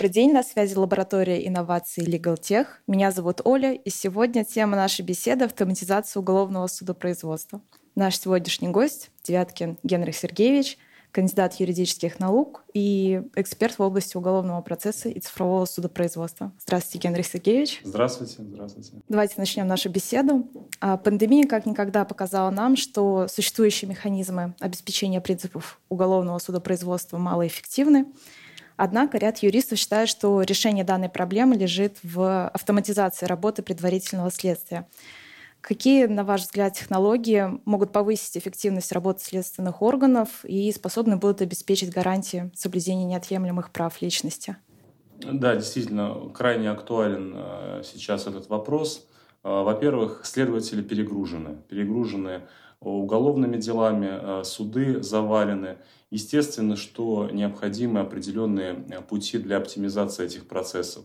Добрый день, на связи лаборатория инноваций Legal Tech. Меня зовут Оля, и сегодня тема нашей беседы — автоматизация уголовного судопроизводства. Наш сегодняшний гость — Девяткин Генрих Сергеевич — кандидат юридических наук и эксперт в области уголовного процесса и цифрового судопроизводства. Здравствуйте, Генрих Сергеевич. Здравствуйте, здравствуйте. Давайте начнем нашу беседу. А, пандемия как никогда показала нам, что существующие механизмы обеспечения принципов уголовного судопроизводства малоэффективны. Однако ряд юристов считает, что решение данной проблемы лежит в автоматизации работы предварительного следствия. Какие, на ваш взгляд, технологии могут повысить эффективность работы следственных органов и способны будут обеспечить гарантии соблюдения неотъемлемых прав личности? Да, действительно, крайне актуален э, сейчас этот вопрос. Э, во-первых, следователи перегружены. Перегружены уголовными делами, э, суды завалены. Естественно, что необходимы определенные пути для оптимизации этих процессов.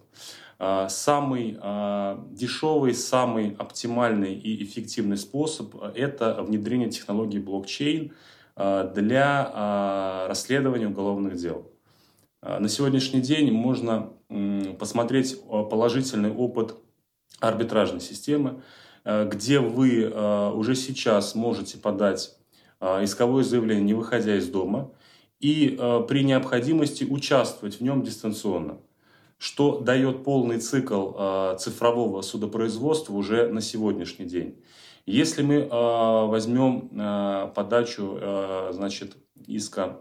Самый дешевый, самый оптимальный и эффективный способ – это внедрение технологии блокчейн для расследования уголовных дел. На сегодняшний день можно посмотреть положительный опыт арбитражной системы, где вы уже сейчас можете подать исковое заявление, не выходя из дома, и при необходимости участвовать в нем дистанционно что дает полный цикл э, цифрового судопроизводства уже на сегодняшний день. Если мы э, возьмем э, подачу э, значит, иска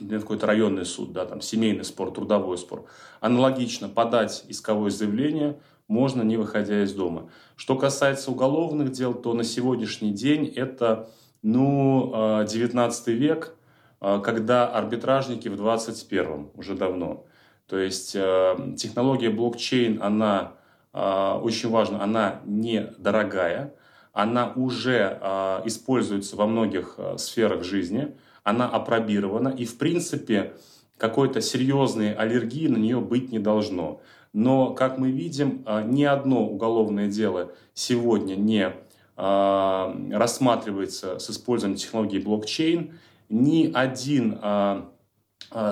на какой-то районный суд, да, там, семейный спор, трудовой спор, аналогично подать исковое заявление можно, не выходя из дома. Что касается уголовных дел, то на сегодняшний день это ну, 19 век, когда арбитражники в 21 уже давно. То есть э, технология блокчейн, она очень важна, она недорогая, она уже используется во многих сферах жизни, она опробирована, и в принципе какой-то серьезной аллергии на нее быть не должно. Но, как мы видим, э, ни одно уголовное дело сегодня не э, рассматривается с использованием технологии блокчейн, ни один э,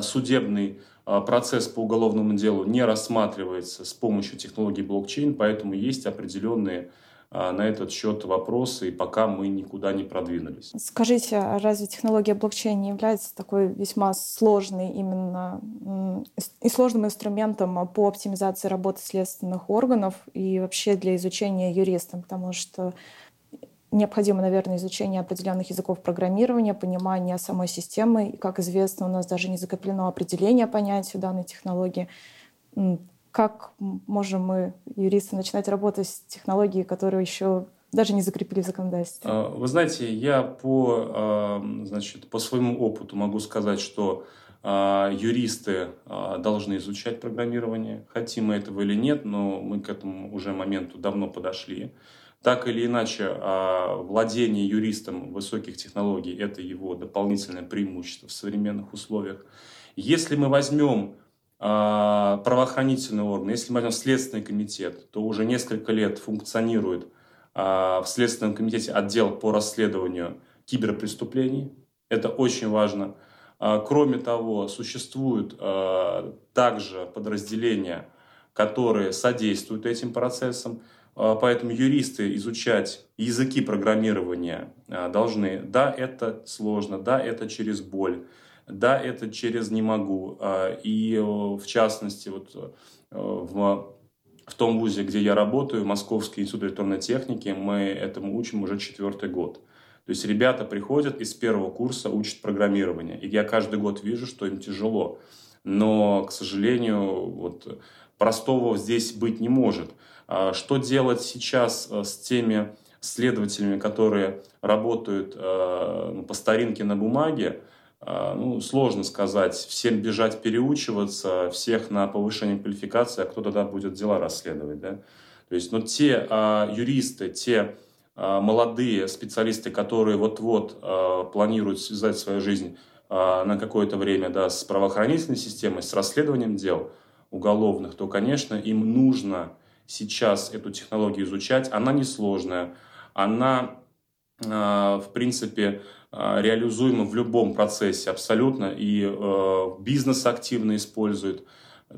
судебный а, процесс по уголовному делу не рассматривается с помощью технологии блокчейн, поэтому есть определенные а, на этот счет вопросы, и пока мы никуда не продвинулись. Скажите, а разве технология блокчейн не является такой весьма сложной именно и сложным инструментом по оптимизации работы следственных органов и вообще для изучения юристам? Потому что необходимо, наверное, изучение определенных языков программирования, понимание самой системы. И, как известно, у нас даже не закреплено определение понятию данной технологии. Как можем мы, юристы, начинать работать с технологией, которую еще даже не закрепили в законодательстве? А, вы знаете, я по, а, значит, по своему опыту могу сказать, что а, юристы должны изучать программирование, хотим мы этого или нет, но мы к этому уже моменту давно подошли. Так или иначе, владение юристом высоких технологий – это его дополнительное преимущество в современных условиях. Если мы возьмем а, правоохранительный орган, если мы возьмем Следственный комитет, то уже несколько лет функционирует а, в Следственном комитете отдел по расследованию киберпреступлений. Это очень важно. Кроме того, существуют также подразделения, которые содействуют этим процессам. А, поэтому юристы изучать языки программирования а, должны. Да, это сложно, да, это через боль, да, это через не могу. А, и в частности, вот в, в том вузе, где я работаю, Московский институт электронной техники, мы этому учим уже четвертый год. То есть ребята приходят из первого курса, учат программирование. И я каждый год вижу, что им тяжело. Но, к сожалению, вот простого здесь быть не может. А что делать сейчас э, с теми следователями, которые работают э, ну, по старинке на бумаге? А, ну, сложно сказать. Всем бежать переучиваться, всех на повышение квалификации, а кто тогда будет дела расследовать, да? То есть, но те а, юристы, те а, молодые специалисты, которые вот-вот а, планируют связать свою жизнь а, на какое-то время да, с правоохранительной системой, с расследованием дел уголовных, то, конечно, им нужно сейчас эту технологию изучать. Она несложная, она, в принципе, а, реализуема в любом процессе абсолютно, и а, бизнес активно использует.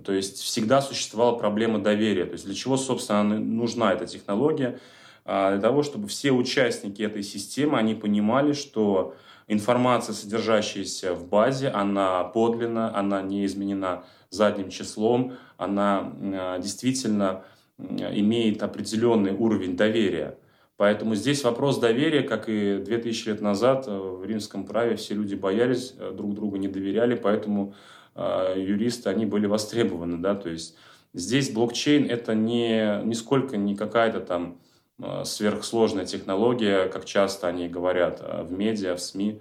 То есть всегда существовала проблема доверия. То есть для чего, собственно, нужна эта технология? А, для того, чтобы все участники этой системы, они понимали, что информация, содержащаяся в базе, она подлинна, она не изменена задним числом, она действительно имеет определенный уровень доверия. Поэтому здесь вопрос доверия, как и 2000 лет назад э, в римском праве все люди боялись, э, друг другу не доверяли, поэтому э, юристы, они были востребованы. Да? То есть здесь блокчейн это не, нисколько не какая-то там сверхсложная технология, как часто они говорят в медиа, в СМИ.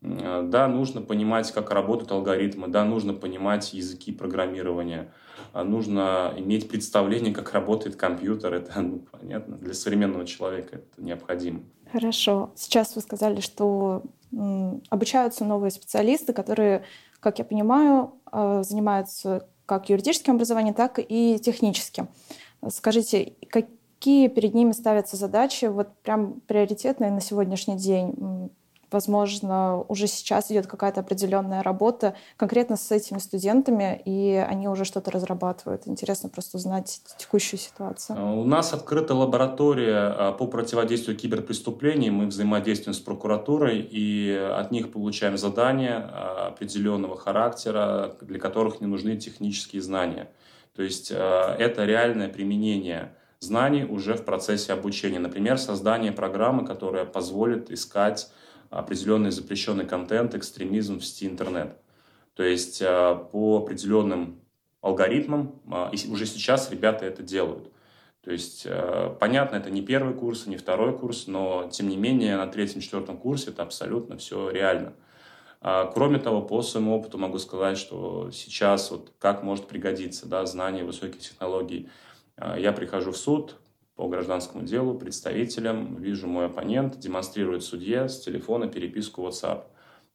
Да, нужно понимать, как работают алгоритмы, да, нужно понимать языки программирования – нужно иметь представление, как работает компьютер. Это ну, понятно. Для современного человека это необходимо. Хорошо. Сейчас вы сказали, что обучаются новые специалисты, которые, как я понимаю, а, занимаются как юридическим образованием, так и техническим. Скажите, какие перед ними ставятся задачи, вот прям приоритетные на сегодняшний день? Возможно, уже сейчас идет какая-то определенная работа конкретно с этими студентами, и они уже что-то разрабатывают. Интересно просто узнать текущую ситуацию. А, у нас открыта лаборатория а, по противодействию киберпреступлениям. Мы взаимодействуем с прокуратурой, и от них получаем задания а, определенного характера, для которых не нужны технические знания. То есть это реальное применение знаний уже в процессе обучения. Например, создание программы, которая позволит искать определенный запрещенный контент, экстремизм в сети интернет. То есть а, по определенным алгоритмам, а, и уже сейчас ребята это делают. То есть, а, понятно, это не первый курс, не второй курс, но, тем не менее, на третьем-четвертом курсе это абсолютно все реально. Кроме того, по своему опыту могу сказать, что сейчас вот как может пригодиться да, знание высоких технологий. Я прихожу в суд, по гражданскому делу представителям, вижу мой оппонент, демонстрирует судье с телефона переписку WhatsApp.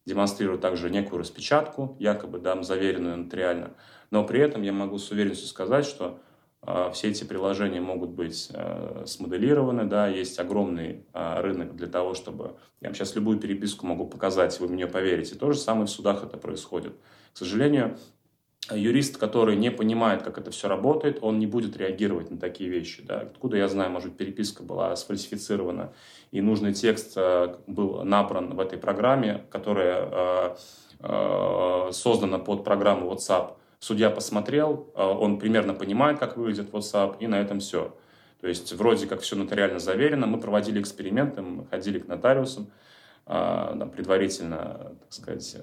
Демонстрирует также некую распечатку, якобы дам заверенную нотариально. Но при этом я могу с уверенностью сказать, что э, все эти приложения могут быть э, смоделированы, да, есть огромный э, рынок для того, чтобы... Я вам сейчас любую переписку могу показать, вы мне поверите. То же самое в судах это происходит. К сожалению, юрист, который не понимает, как это все работает, он не будет реагировать на такие вещи. Да? Откуда я знаю, может, переписка была сфальсифицирована, и нужный текст э, был набран в этой программе, которая э, э, создана под программу WhatsApp. Судья посмотрел, он примерно понимает, как выглядит WhatsApp, и на этом все. То есть вроде как все нотариально заверено. Мы проводили эксперименты, мы ходили к нотариусам, предварительно, так сказать,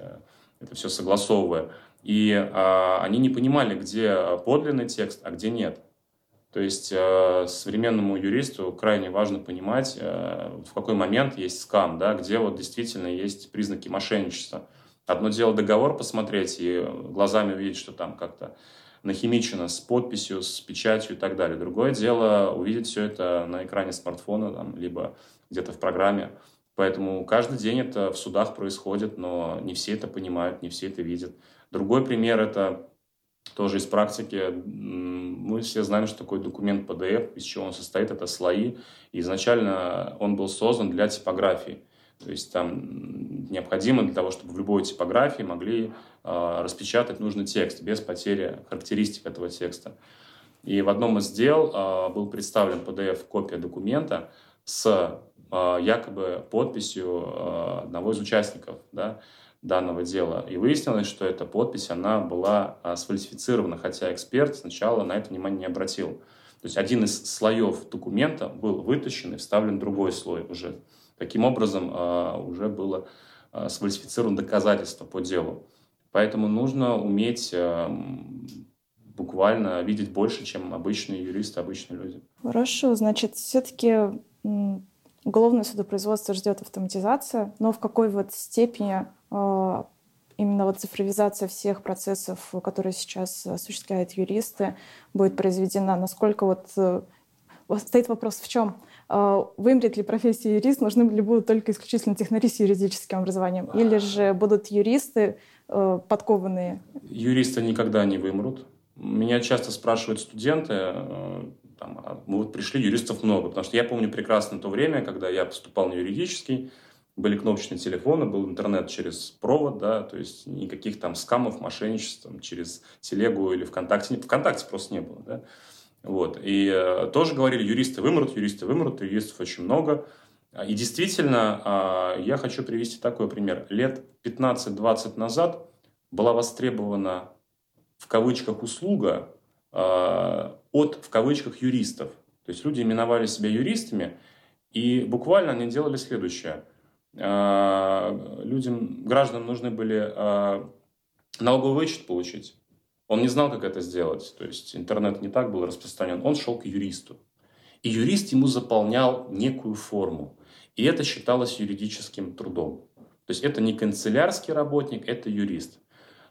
это все согласовывая. И а, они не понимали, где подлинный текст, а где нет. То есть э, современному юристу крайне важно понимать, э, в какой момент есть скам, да, где вот действительно есть признаки мошенничества. Одно дело договор посмотреть и глазами увидеть, что там как-то нахимичено с подписью, с печатью и так далее. Другое дело увидеть все это на экране смартфона, там, либо где-то в программе. Поэтому каждый день это в судах происходит, но не все это понимают, не все это видят. Другой пример – это тоже из практики. Мы все знаем, что такое документ PDF, из чего он состоит, это слои. И изначально он был создан для типографии. То есть там необходимо для того, чтобы в любой типографии могли э, распечатать нужный текст без потери характеристик этого текста. И в одном из дел э, был представлен PDF-копия документа с э, якобы подписью э, одного из участников. Да? Данного дела. И выяснилось, что эта подпись, она была а, сфальсифицирована, хотя эксперт сначала на это внимание не обратил. То есть один из слоев документа был вытащен и вставлен другой слой уже. Таким образом, а, уже было а, сфальсифицировано доказательство по делу. Поэтому нужно уметь буквально видеть больше, чем обычные юристы, обычные люди. Хорошо, значит, все-таки уголовное судопроизводство ждет автоматизация, но в какой вот степени а, именно вот цифровизация всех процессов, которые сейчас осуществляют юристы, будет произведена? Насколько вот э, стоит вопрос в чем? А, вымрет ли профессия юрист, нужны ли будут только исключительно технари с юридическим образованием? Или же будут юристы э, подкованные? Юристы никогда не вымрут. Меня часто спрашивают студенты, э, там, мы вот пришли, юристов много, потому что я помню прекрасно то время, когда я поступал на юридический, были кнопочные телефоны, был интернет через провод, да, то есть никаких там скамов, мошенничеств там, через телегу или ВКонтакте. ВКонтакте просто не было, да. Вот. И э, тоже говорили, юристы вымрут, юристы вымрут, юристов очень много. И действительно, э, я хочу привести такой пример. Лет 15-20 назад была востребована в кавычках услуга от, в кавычках, юристов. То есть люди именовали себя юристами, и буквально они делали следующее. Э, людям, гражданам нужны были э, налоговый вычет получить. Он не знал, как это сделать. То есть интернет не так был распространен. Он шел к юристу. И юрист ему заполнял некую форму. И это считалось юридическим трудом. То есть это не канцелярский работник, это юрист.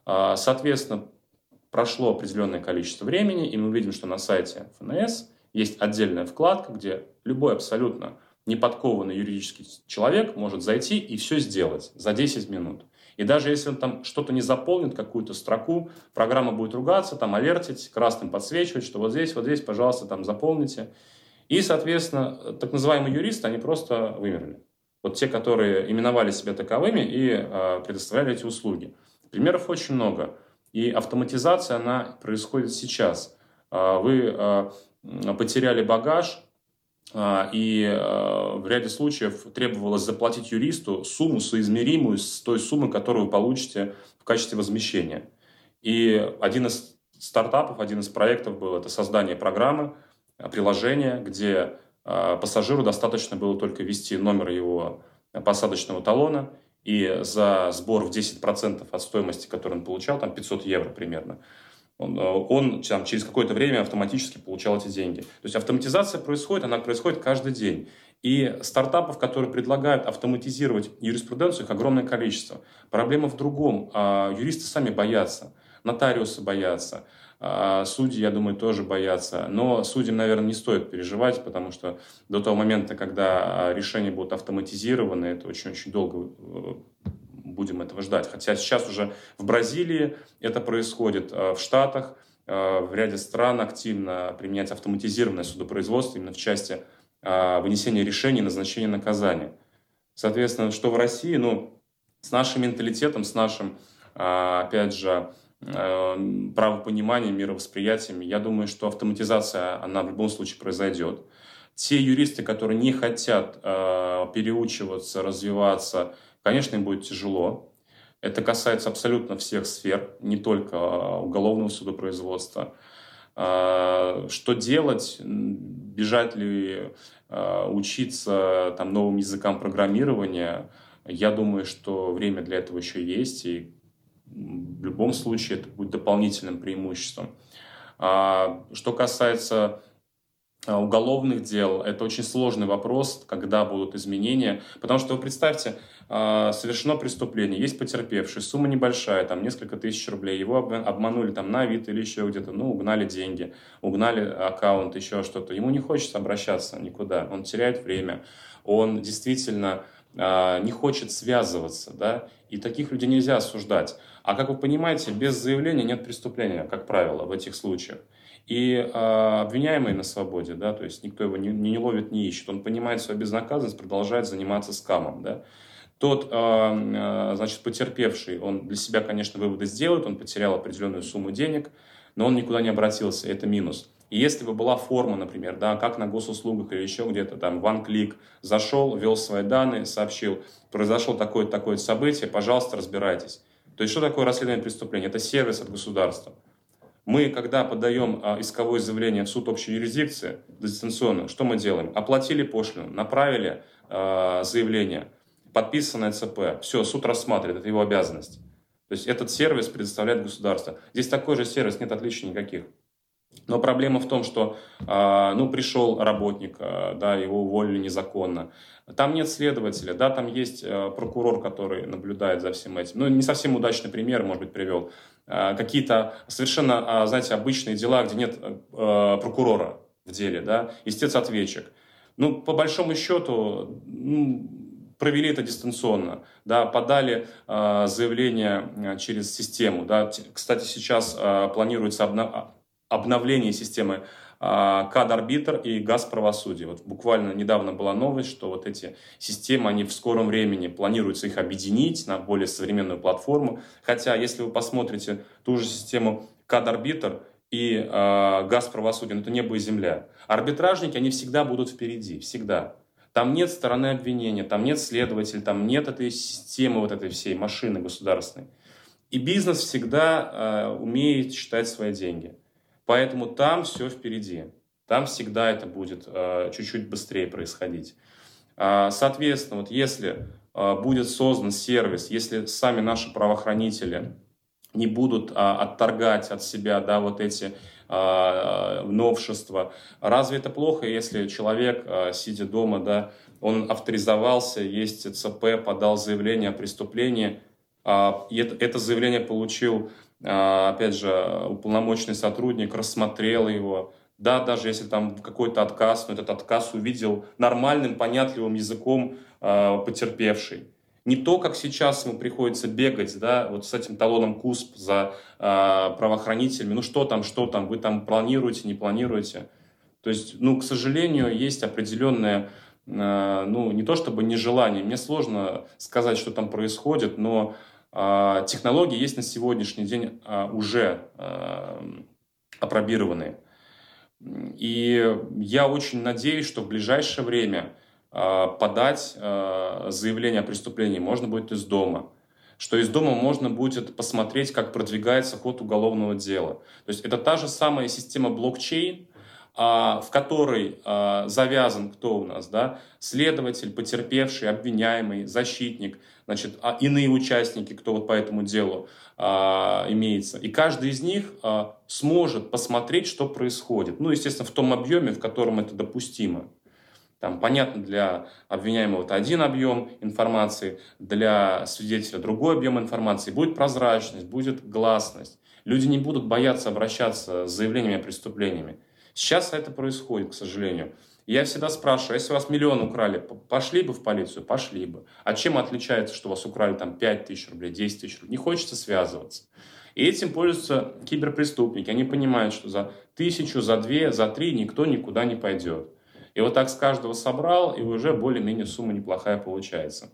Соответственно, прошло определенное количество времени, и мы видим, что на сайте ФНС есть отдельная вкладка, где любой абсолютно неподкованный юридический человек может зайти и все сделать за 10 минут. И даже если он там что-то не заполнит, какую-то строку, программа будет ругаться, там алертить, красным подсвечивать, что вот здесь, вот здесь, пожалуйста, там заполните. И, соответственно, так называемые юристы, они просто вымерли. Вот те, которые именовали себя таковыми и э, предоставляли эти услуги. Примеров очень много. И автоматизация, она происходит сейчас. Э, вы э, потеряли багаж, а, и а, в ряде случаев требовалось заплатить юристу сумму соизмеримую с той суммой, которую вы получите в качестве возмещения. И один из стартапов, один из проектов был это создание программы, а, приложения, где пассажиру достаточно было только ввести номер его посадочного талона, и за сбор в 10% от стоимости, которую он получал, там 500 евро примерно, он, э, он там, через какое-то время автоматически получал эти деньги. То есть автоматизация происходит, она происходит каждый день. И стартапов, которые предлагают автоматизировать юриспруденцию, их огромное количество. Проблема в другом. А, юристы сами боятся, нотариусы боятся, а, судьи, я думаю, тоже боятся. Но судьям, наверное, не стоит переживать, потому что до того момента, когда решения будут автоматизированы, это очень-очень долго э, будем этого ждать. Хотя сейчас уже в Бразилии это происходит, э, в Штатах, в ряде стран активно применяется автоматизированное судопроизводство именно в части вынесения решений, назначения наказания. Соответственно, что в России, ну, с нашим менталитетом, с нашим, опять же, правопониманием, мировосприятием, я думаю, что автоматизация, она в любом случае произойдет. Те юристы, которые не хотят переучиваться, развиваться, Конечно, им будет тяжело. Это касается абсолютно всех сфер, не только а, уголовного судопроизводства. А, что делать? Бежать ли а, учиться там, новым языкам программирования? Я думаю, что время для этого еще есть, и в любом случае это будет дополнительным преимуществом. Что касается уголовных дел, это очень сложный вопрос, когда будут изменения. Потому что вы представьте, а, совершено преступление, есть потерпевший, сумма небольшая, там несколько тысяч рублей, его обманули там на вид или еще где-то, ну, угнали деньги, угнали аккаунт, еще что-то. Ему не хочется обращаться никуда, он теряет время, он действительно а, не хочет связываться, да, и таких людей нельзя осуждать. А как вы понимаете, без заявления нет преступления, как правило, в этих случаях. И э, обвиняемый на свободе, да, то есть никто его не, не ловит, не ищет, он понимает свою безнаказанность, продолжает заниматься скамом, да. Тот, а, значит, потерпевший, он для себя, конечно, выводы сделает, он потерял определенную сумму денег, но он никуда не обратился, это минус. И если бы была форма, например, да, как на госуслугах или еще где-то там, one click, зашел, ввел свои данные, сообщил, произошло такое-то такое событие, пожалуйста, разбирайтесь. То есть что такое расследование преступления? Это сервис от государства. Мы, когда подаем а, исковое заявление в суд общей юрисдикции дистанционно, что мы делаем? Оплатили пошлину, направили а, заявление – подписанное ЦП. Все, суд рассматривает, это его обязанность. То есть этот сервис предоставляет государство. Здесь такой же сервис, нет отличий никаких. Но проблема в том, что э, ну, пришел работник, э, да, его уволили незаконно. Там нет следователя, да, там есть э, прокурор, который наблюдает за всем этим. Ну, не совсем удачный пример, может быть, привел. Какие-то совершенно, знаете, обычные дела, где нет прокурора в деле, да, истец-ответчик. Ну, по большому счету, ну, провели это дистанционно, да, подали э, заявление через систему. Да. Кстати, сейчас э, планируется обна обновление системы КАД-арбитр и ГАЗ-правосудие. Вот буквально недавно была новость, что вот эти системы, они в скором времени планируется их объединить на более современную платформу. Хотя, если вы посмотрите ту же систему КАД-арбитр и э, ГАЗ-правосудие, ну, это небо и земля. Арбитражники, они всегда будут впереди, всегда. Там нет стороны обвинения, там нет следователя, там нет этой системы, вот этой всей машины государственной. И бизнес всегда э, умеет считать свои деньги. Поэтому там все впереди. Там всегда это будет э, чуть-чуть быстрее происходить. Э, соответственно, вот если э, будет создан сервис, если сами наши правоохранители не будут э, отторгать от себя да, вот эти э, новшества, разве это плохо, если человек, э, сидя дома, да, он авторизовался, есть ЦП, подал заявление о преступлении – а, и это, это заявление получил, а, опять же, уполномоченный сотрудник, рассмотрел его. Да, даже если там какой-то отказ, но этот отказ увидел нормальным, понятливым языком а, потерпевший. Не то, как сейчас ему приходится бегать, да, вот с этим талоном КУСП за э, правоохранителями. Ну что там, что там, вы там планируете, не планируете. То есть, ну, к сожалению, есть определенное, э, ну, не то чтобы нежелание, мне сложно сказать, что там происходит, но а, технологии есть на сегодняшний день а, уже а, опробированные. И я очень надеюсь, что в ближайшее время подать заявление о преступлении можно будет из дома. Что из дома можно будет посмотреть, как продвигается ход уголовного дела. То есть это та же самая система блокчейн, в которой завязан кто у нас, да, следователь, потерпевший, обвиняемый, защитник, значит, а иные участники, кто вот по этому делу а, имеется. И каждый из них а, сможет посмотреть, что происходит. Ну, естественно, в том объеме, в котором это допустимо. Там, понятно, для обвиняемого это один объем информации, для свидетеля другой объем информации. Будет прозрачность, будет гласность. Люди не будут бояться обращаться с заявлениями о преступлениями. Сейчас это происходит, к сожалению. Я всегда спрашиваю, если вас миллион украли, пошли бы в полицию? Пошли бы. А чем отличается, что вас украли там 5 тысяч рублей, 10 тысяч рублей? Не хочется связываться. И этим пользуются киберпреступники. Они понимают, что за тысячу, за две, за три никто никуда не пойдет. И вот так с каждого собрал, и уже более-менее сумма неплохая получается.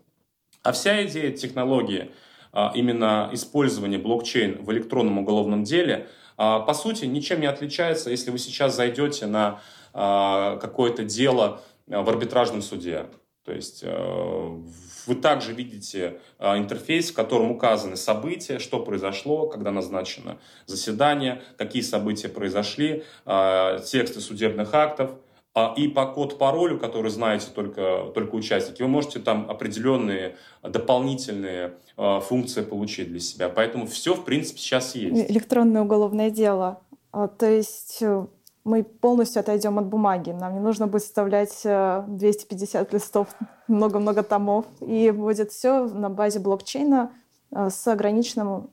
А вся идея технологии, а, именно использования блокчейн в электронном уголовном деле, а, по сути, ничем не отличается, если вы сейчас зайдете на какое-то дело а, в арбитражном суде. То есть э, вы также видите а, интерфейс, в котором указаны события, что произошло, когда назначено заседание, какие события произошли, тексты судебных актов. И по код-паролю, который знаете только, только участники, вы можете там определенные дополнительные функции получить для себя. Поэтому все, в принципе, сейчас есть. Электронное уголовное дело. То есть э, мы полностью отойдем от бумаги. Нам не нужно будет вставлять 250 э, листов, много-много томов. И будет все на базе блокчейна э, с ограниченным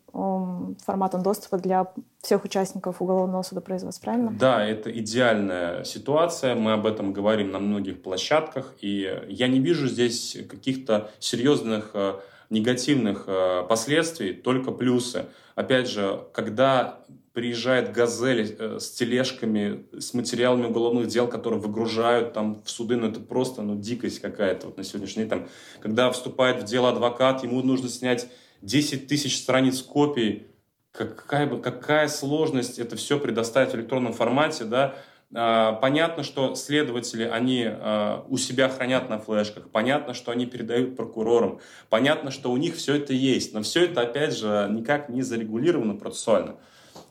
форматом доступа для всех участников уголовного судопроизводства, правильно? Да, это идеальная ситуация. Мы об этом говорим на многих площадках. И я не вижу здесь каких-то серьезных э, негативных последствий, только плюсы. Опять же, когда приезжает «Газель» э, с тележками, с материалами уголовных дел, которые выгружают там в суды, ну это просто ну, дикость какая-то вот на сегодняшний день. Там, когда вступает в дело адвокат, ему нужно снять 10 тысяч страниц копий, какая, бы, какая сложность это все предоставить в электронном формате, да, а, Понятно, что следователи, они а, у себя хранят на флешках, понятно, что они передают прокурорам, понятно, что у них все это есть, но все это, опять же, никак не зарегулировано процессуально.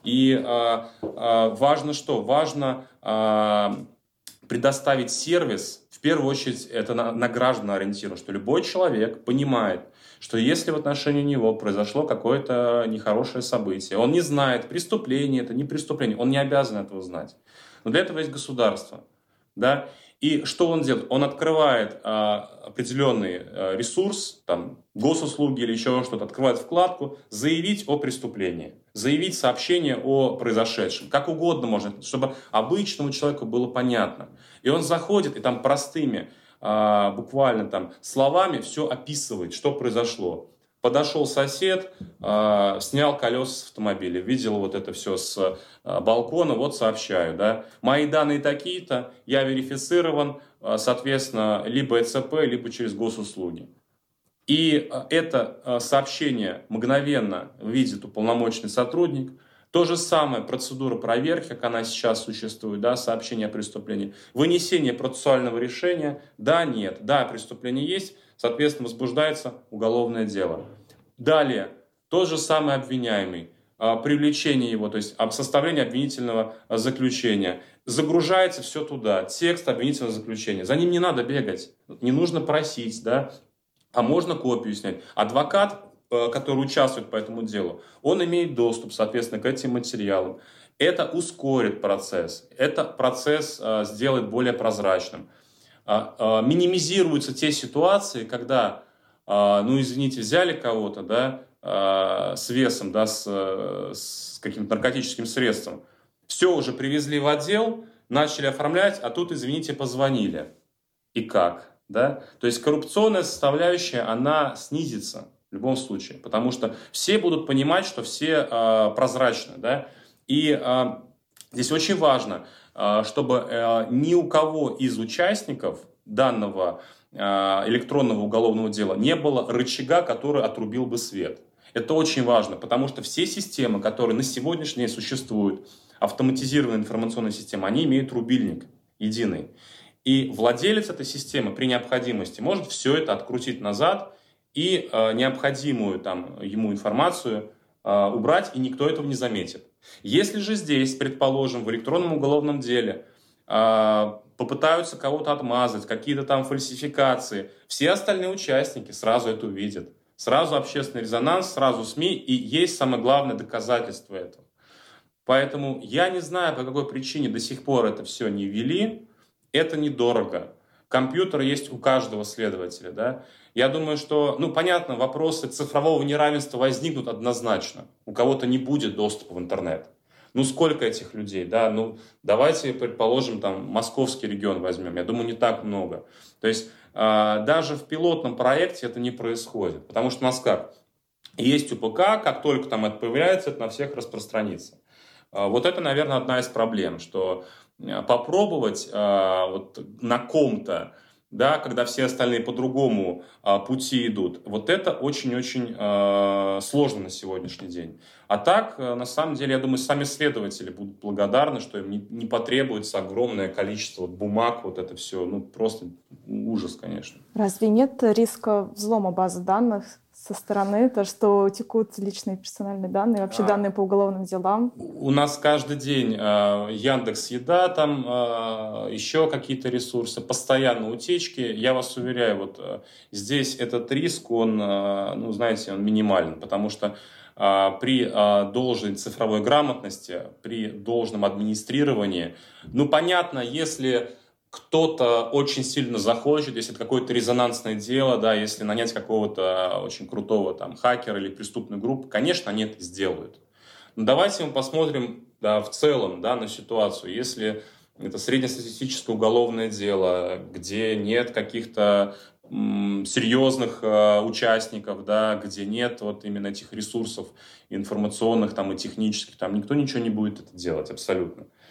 И э, э, важно что? Важно э, предоставить сервис, в первую очередь это на, на граждан ориентировано, что любой человек понимает, что если в отношении него произошло какое-то нехорошее событие, он не знает, преступление это, не преступление, он не обязан этого знать. Но для этого есть государство. Да? И что он делает? Он открывает а, определенный а, ресурс, там, госуслуги или еще что-то, открывает вкладку «Заявить о преступлении», заявить сообщение о произошедшем. Как угодно можно, чтобы обычному человеку было понятно. И он заходит, и там простыми, а, буквально там словами все описывает, что произошло. Подошел сосед, э, снял колеса с автомобиля, видел вот это все с э, балкона, вот сообщаю, да, мои данные такие-то, я верифицирован, э, соответственно, либо ЭЦП, либо через госуслуги. И это сообщение мгновенно видит уполномоченный сотрудник. То же самое процедура проверки, как она сейчас существует, да, сообщение о преступлении. Вынесение процессуального решения, да, нет, да, преступление есть, соответственно, возбуждается уголовное дело. Далее, тот же самый обвиняемый, э, привлечение его, то есть составление обвинительного заключения. Загружается все туда, текст обвинительного заключения. За ним не надо бегать, не нужно просить, да, а можно копию снять. Адвокат, э, который участвует по этому делу, он имеет доступ, соответственно, к этим материалам. Это ускорит процесс, это процесс сделает более прозрачным. А, э, минимизируются те ситуации, когда, ну извините, взяли кого-то, да, с весом, да, с, с каким-то наркотическим средством, все уже привезли в отдел, начали оформлять, а тут, извините, позвонили. И как? Да? То есть коррупционная составляющая, она снизится в любом случае, потому что все будут понимать, что все э, прозрачны. Да? И э, здесь очень важно, чтобы э, ни у кого из участников данного э, электронного уголовного дела не было рычага, который отрубил бы свет. Это очень важно, потому что все системы, которые на сегодняшний день существуют, автоматизированные информационные системы, они имеют рубильник единый. И владелец этой системы при необходимости может все это открутить назад и э, необходимую там, ему информацию э, убрать, и никто этого не заметит. Если же здесь, предположим, в электронном уголовном деле э, попытаются кого-то отмазать, какие-то там фальсификации, все остальные участники сразу это увидят. Сразу общественный резонанс, сразу СМИ, и есть самое главное доказательство этого. Поэтому я не знаю, по какой причине до сих пор это все не ввели. Это недорого. Компьютер есть у каждого следователя. Да? Я думаю, что, ну, понятно, вопросы цифрового неравенства возникнут однозначно. У кого-то не будет доступа в интернет. Ну, сколько этих людей, да? Ну, давайте, предположим, там, московский регион возьмем. Я думаю, не так много. То есть, э, даже в пилотном проекте это не происходит. Потому что у нас как? Есть УПК, как только там это появляется, это на всех распространится. Э, вот это, наверное, одна из проблем, что попробовать э, вот на ком-то, да, когда все остальные по другому а, пути идут. Вот это очень-очень а, сложно на сегодняшний день. А так, на самом деле, я думаю, сами следователи будут благодарны, что им не, не потребуется огромное количество бумаг, вот это все, ну просто ужас, конечно. Разве нет риска взлома базы данных со стороны, то, что текут личные персональные данные, вообще а, данные по уголовным делам? У нас каждый день э, Яндекс Еда, там э, еще какие-то ресурсы, постоянно утечки. Я вас уверяю, вот э, здесь этот риск, он, э, ну, знаете, он минимален, потому что э, при э, должной цифровой грамотности, при должном администрировании, ну, понятно, если кто-то очень сильно захочет, если это какое-то резонансное дело, да, если нанять какого-то очень крутого там хакера или преступную группу, конечно, они это сделают. Но давайте мы посмотрим да, в целом да, на ситуацию. Если это среднестатистическое уголовное дело, где нет каких-то серьезных э, участников, да, где нет вот именно этих ресурсов информационных там, и технических, там никто ничего не будет это делать абсолютно. А,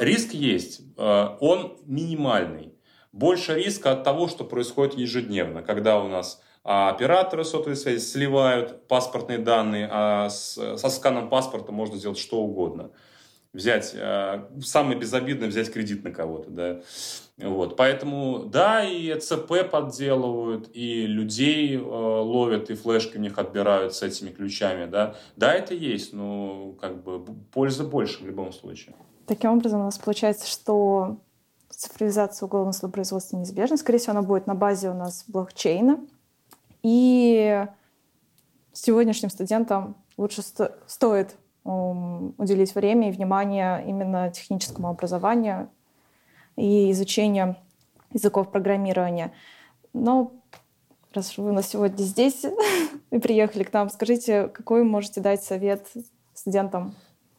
риск есть, а, он минимальный. Больше риска от того, что происходит ежедневно, когда у нас а, операторы сотовой связи сливают паспортные данные, а со сканом паспорта можно сделать что угодно. Взять, самое безобидное, взять кредит на кого-то, да. Вот, поэтому, да, и ЦП подделывают, и людей ловят, и флешки у них отбирают с этими ключами, да. Да, это есть, но как бы пользы больше в любом случае. Таким образом, у нас получается, что цифровизация уголовного судопроизводства неизбежна. Скорее всего, она будет на базе у нас блокчейна. И сегодняшним студентам лучше сто стоит уделить время и внимание именно техническому образованию и изучению языков программирования. Но раз вы у нас сегодня здесь и приехали к нам, скажите, какой можете дать совет студентам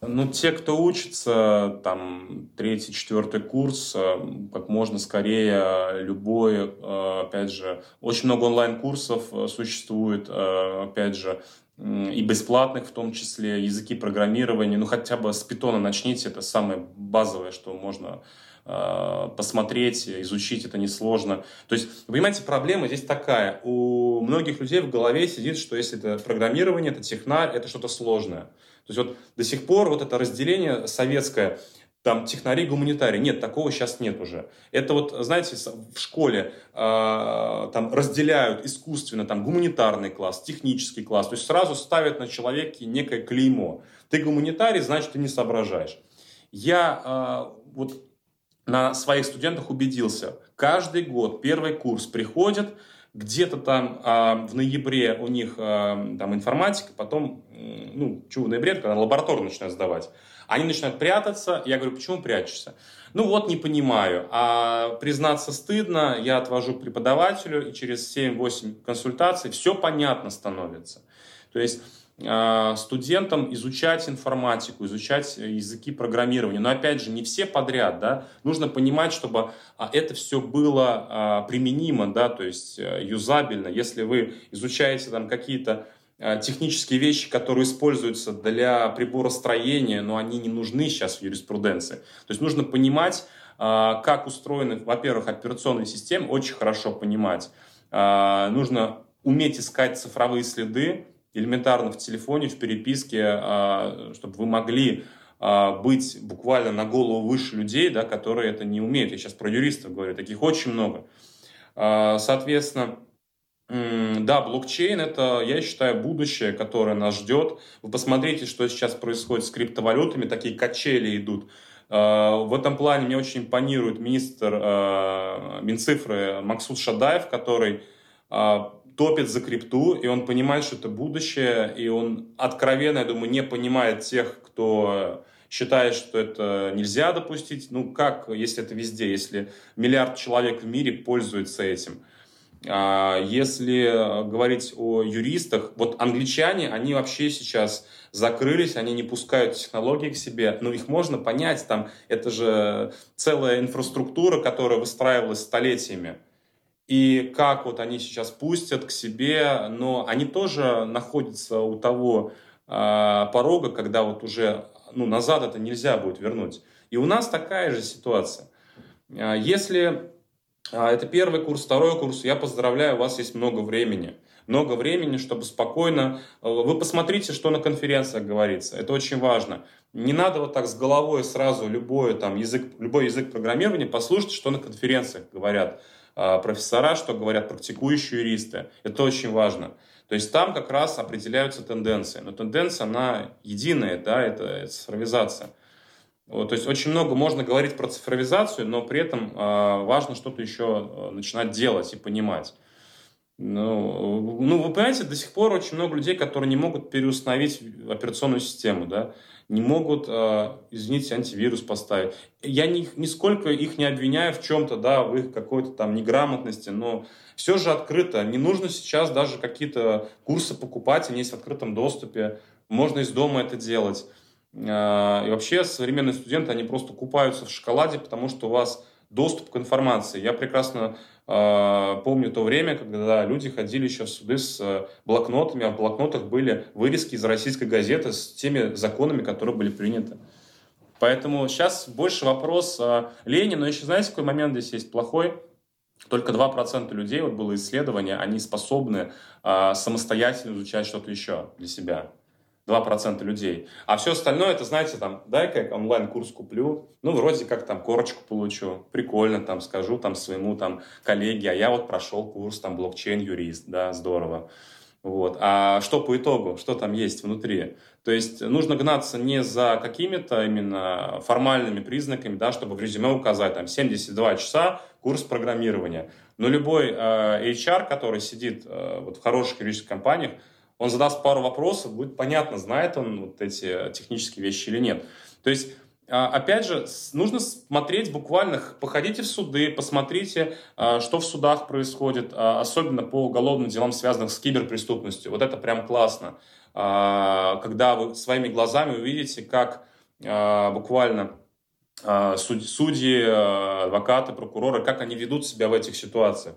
Ну, те, кто учится, там, третий, четвертый курс, э, как можно скорее, любой, э, опять же, очень много онлайн-курсов э, существует, опять же, и бесплатных в том числе, языки программирования, ну, хотя бы с питона начните, это самое базовое, что можно посмотреть, изучить, это несложно. То есть, понимаете, проблема здесь такая. У многих людей в голове сидит, что если это программирование, это технарь, это что-то сложное. То есть вот до сих пор вот это разделение советское, там технари, гуманитарии. Нет, такого сейчас нет уже. Это вот, знаете, в школе э, там разделяют искусственно там гуманитарный класс, технический класс. То есть сразу ставят на человеке некое клеймо. Ты гуманитарий, значит, ты не соображаешь. Я э, вот на своих студентах убедился. Каждый год первый курс приходит, где-то там э, в ноябре у них э, там информатика, потом, э, ну, что в ноябре, когда лабораторно начинают сдавать, они начинают прятаться. Я говорю, почему прячешься? Ну вот, не понимаю. А признаться стыдно, я отвожу преподавателю, и через 7-8 консультаций все понятно становится. То есть студентам изучать информатику, изучать языки программирования. Но опять же, не все подряд, да, нужно понимать, чтобы а, это все было а, применимо, да, то есть э, юзабельно. Если вы изучаете там какие-то технические вещи, которые используются для приборостроения, но они не нужны сейчас в юриспруденции. То есть нужно понимать, как устроены, во-первых, операционные системы, очень хорошо понимать. Нужно уметь искать цифровые следы, элементарно в телефоне, в переписке, а, чтобы вы могли а, быть буквально на голову выше людей, да, которые это не умеют. Я сейчас про юристов говорю, таких очень много. А, соответственно, да, блокчейн – это, я считаю, будущее, которое нас ждет. Вы посмотрите, что сейчас происходит с криптовалютами, такие качели идут. В этом плане мне очень импонирует министр Минцифры Максут Шадаев, который топит за крипту, и он понимает, что это будущее, и он откровенно, я думаю, не понимает тех, кто считает, что это нельзя допустить. Ну как, если это везде, если миллиард человек в мире пользуются этим? А если говорить о юристах, вот англичане, они вообще сейчас закрылись, они не пускают технологии к себе, но их можно понять, там это же целая инфраструктура, которая выстраивалась столетиями и как вот они сейчас пустят к себе, но они тоже находятся у того э, порога, когда вот уже ну, назад это нельзя будет вернуть. И у нас такая же ситуация. А, если э, это первый курс, второй курс, я поздравляю, у вас есть много времени. Много времени, чтобы спокойно... Э, вы посмотрите, что на конференциях говорится. Это очень важно. Не надо вот так с головой сразу любой, там, язык, любой язык программирования послушать, что на конференциях говорят. А, профессора, что говорят практикующие юристы. Это очень важно. То есть там как раз определяются тенденции. Но тенденция, она единая, да, это цифровизация. Вот, то есть очень много можно говорить про цифровизацию, но при этом э, важно что-то еще а, начинать делать и понимать. Ну, ну, вы понимаете, до сих пор очень много людей, которые не могут переустановить операционную систему, да, не могут, э, извините, антивирус поставить. Я ни, нисколько их не обвиняю в чем-то, да, в их какой-то там неграмотности, но все же открыто. Не нужно сейчас даже какие-то курсы покупать, они есть в открытом доступе. Можно из дома это делать. Э, и вообще современные студенты, они просто купаются в шоколаде, потому что у вас доступ к информации. Я прекрасно э, помню то время, когда люди ходили еще в суды с э, блокнотами, а в блокнотах были вырезки из российской газеты с теми законами, которые были приняты. Поэтому сейчас больше вопрос э, лени, но еще знаете, какой момент здесь есть плохой? Только 2% людей, вот было исследование, они способны э, самостоятельно изучать что-то еще для себя. 2% людей. А все остальное, это, знаете, там, дай-ка я онлайн-курс куплю, ну, вроде как там корочку получу, прикольно, там, скажу там своему там коллеге, а я вот прошел курс там блокчейн-юрист, да, здорово. Вот. А что по итогу, что там есть внутри? То есть нужно гнаться не за какими-то именно формальными признаками, да, чтобы в резюме указать там 72 часа курс программирования. Но любой э, HR, который сидит э, вот в хороших юридических компаниях, он задаст пару вопросов, будет понятно, знает он вот эти технические вещи или нет. То есть а, Опять же, нужно смотреть буквально, походите в суды, посмотрите, а, что в судах происходит, а, особенно по уголовным делам, связанным с киберпреступностью. Вот это прям классно, когда вы своими глазами увидите, как буквально судьи, адвокаты, прокуроры, как они ведут себя в этих ситуациях.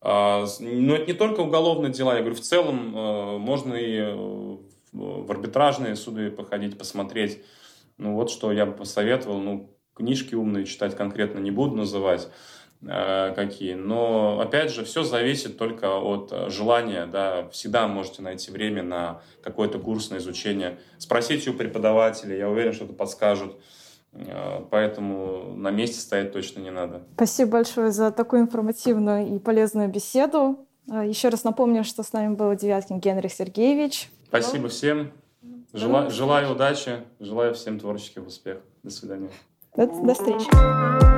Но это не только уголовные дела, я говорю, в целом можно и в арбитражные суды походить, посмотреть. Ну вот что я бы посоветовал, ну книжки умные читать конкретно не буду называть, Э, какие. Но, опять же, все зависит только от э, желания. Да. Всегда можете найти время на какой-то курс, на изучение. Спросите у преподавателя, я уверен, что-то подскажут. Э, поэтому на месте стоять точно не надо. Спасибо большое за такую информативную и полезную беседу. Еще раз напомню, что с нами был Девяткин Генрих Сергеевич. Спасибо всем. Желаю, желаю удачи, желаю всем творческих успехов. До свидания. До, до встречи.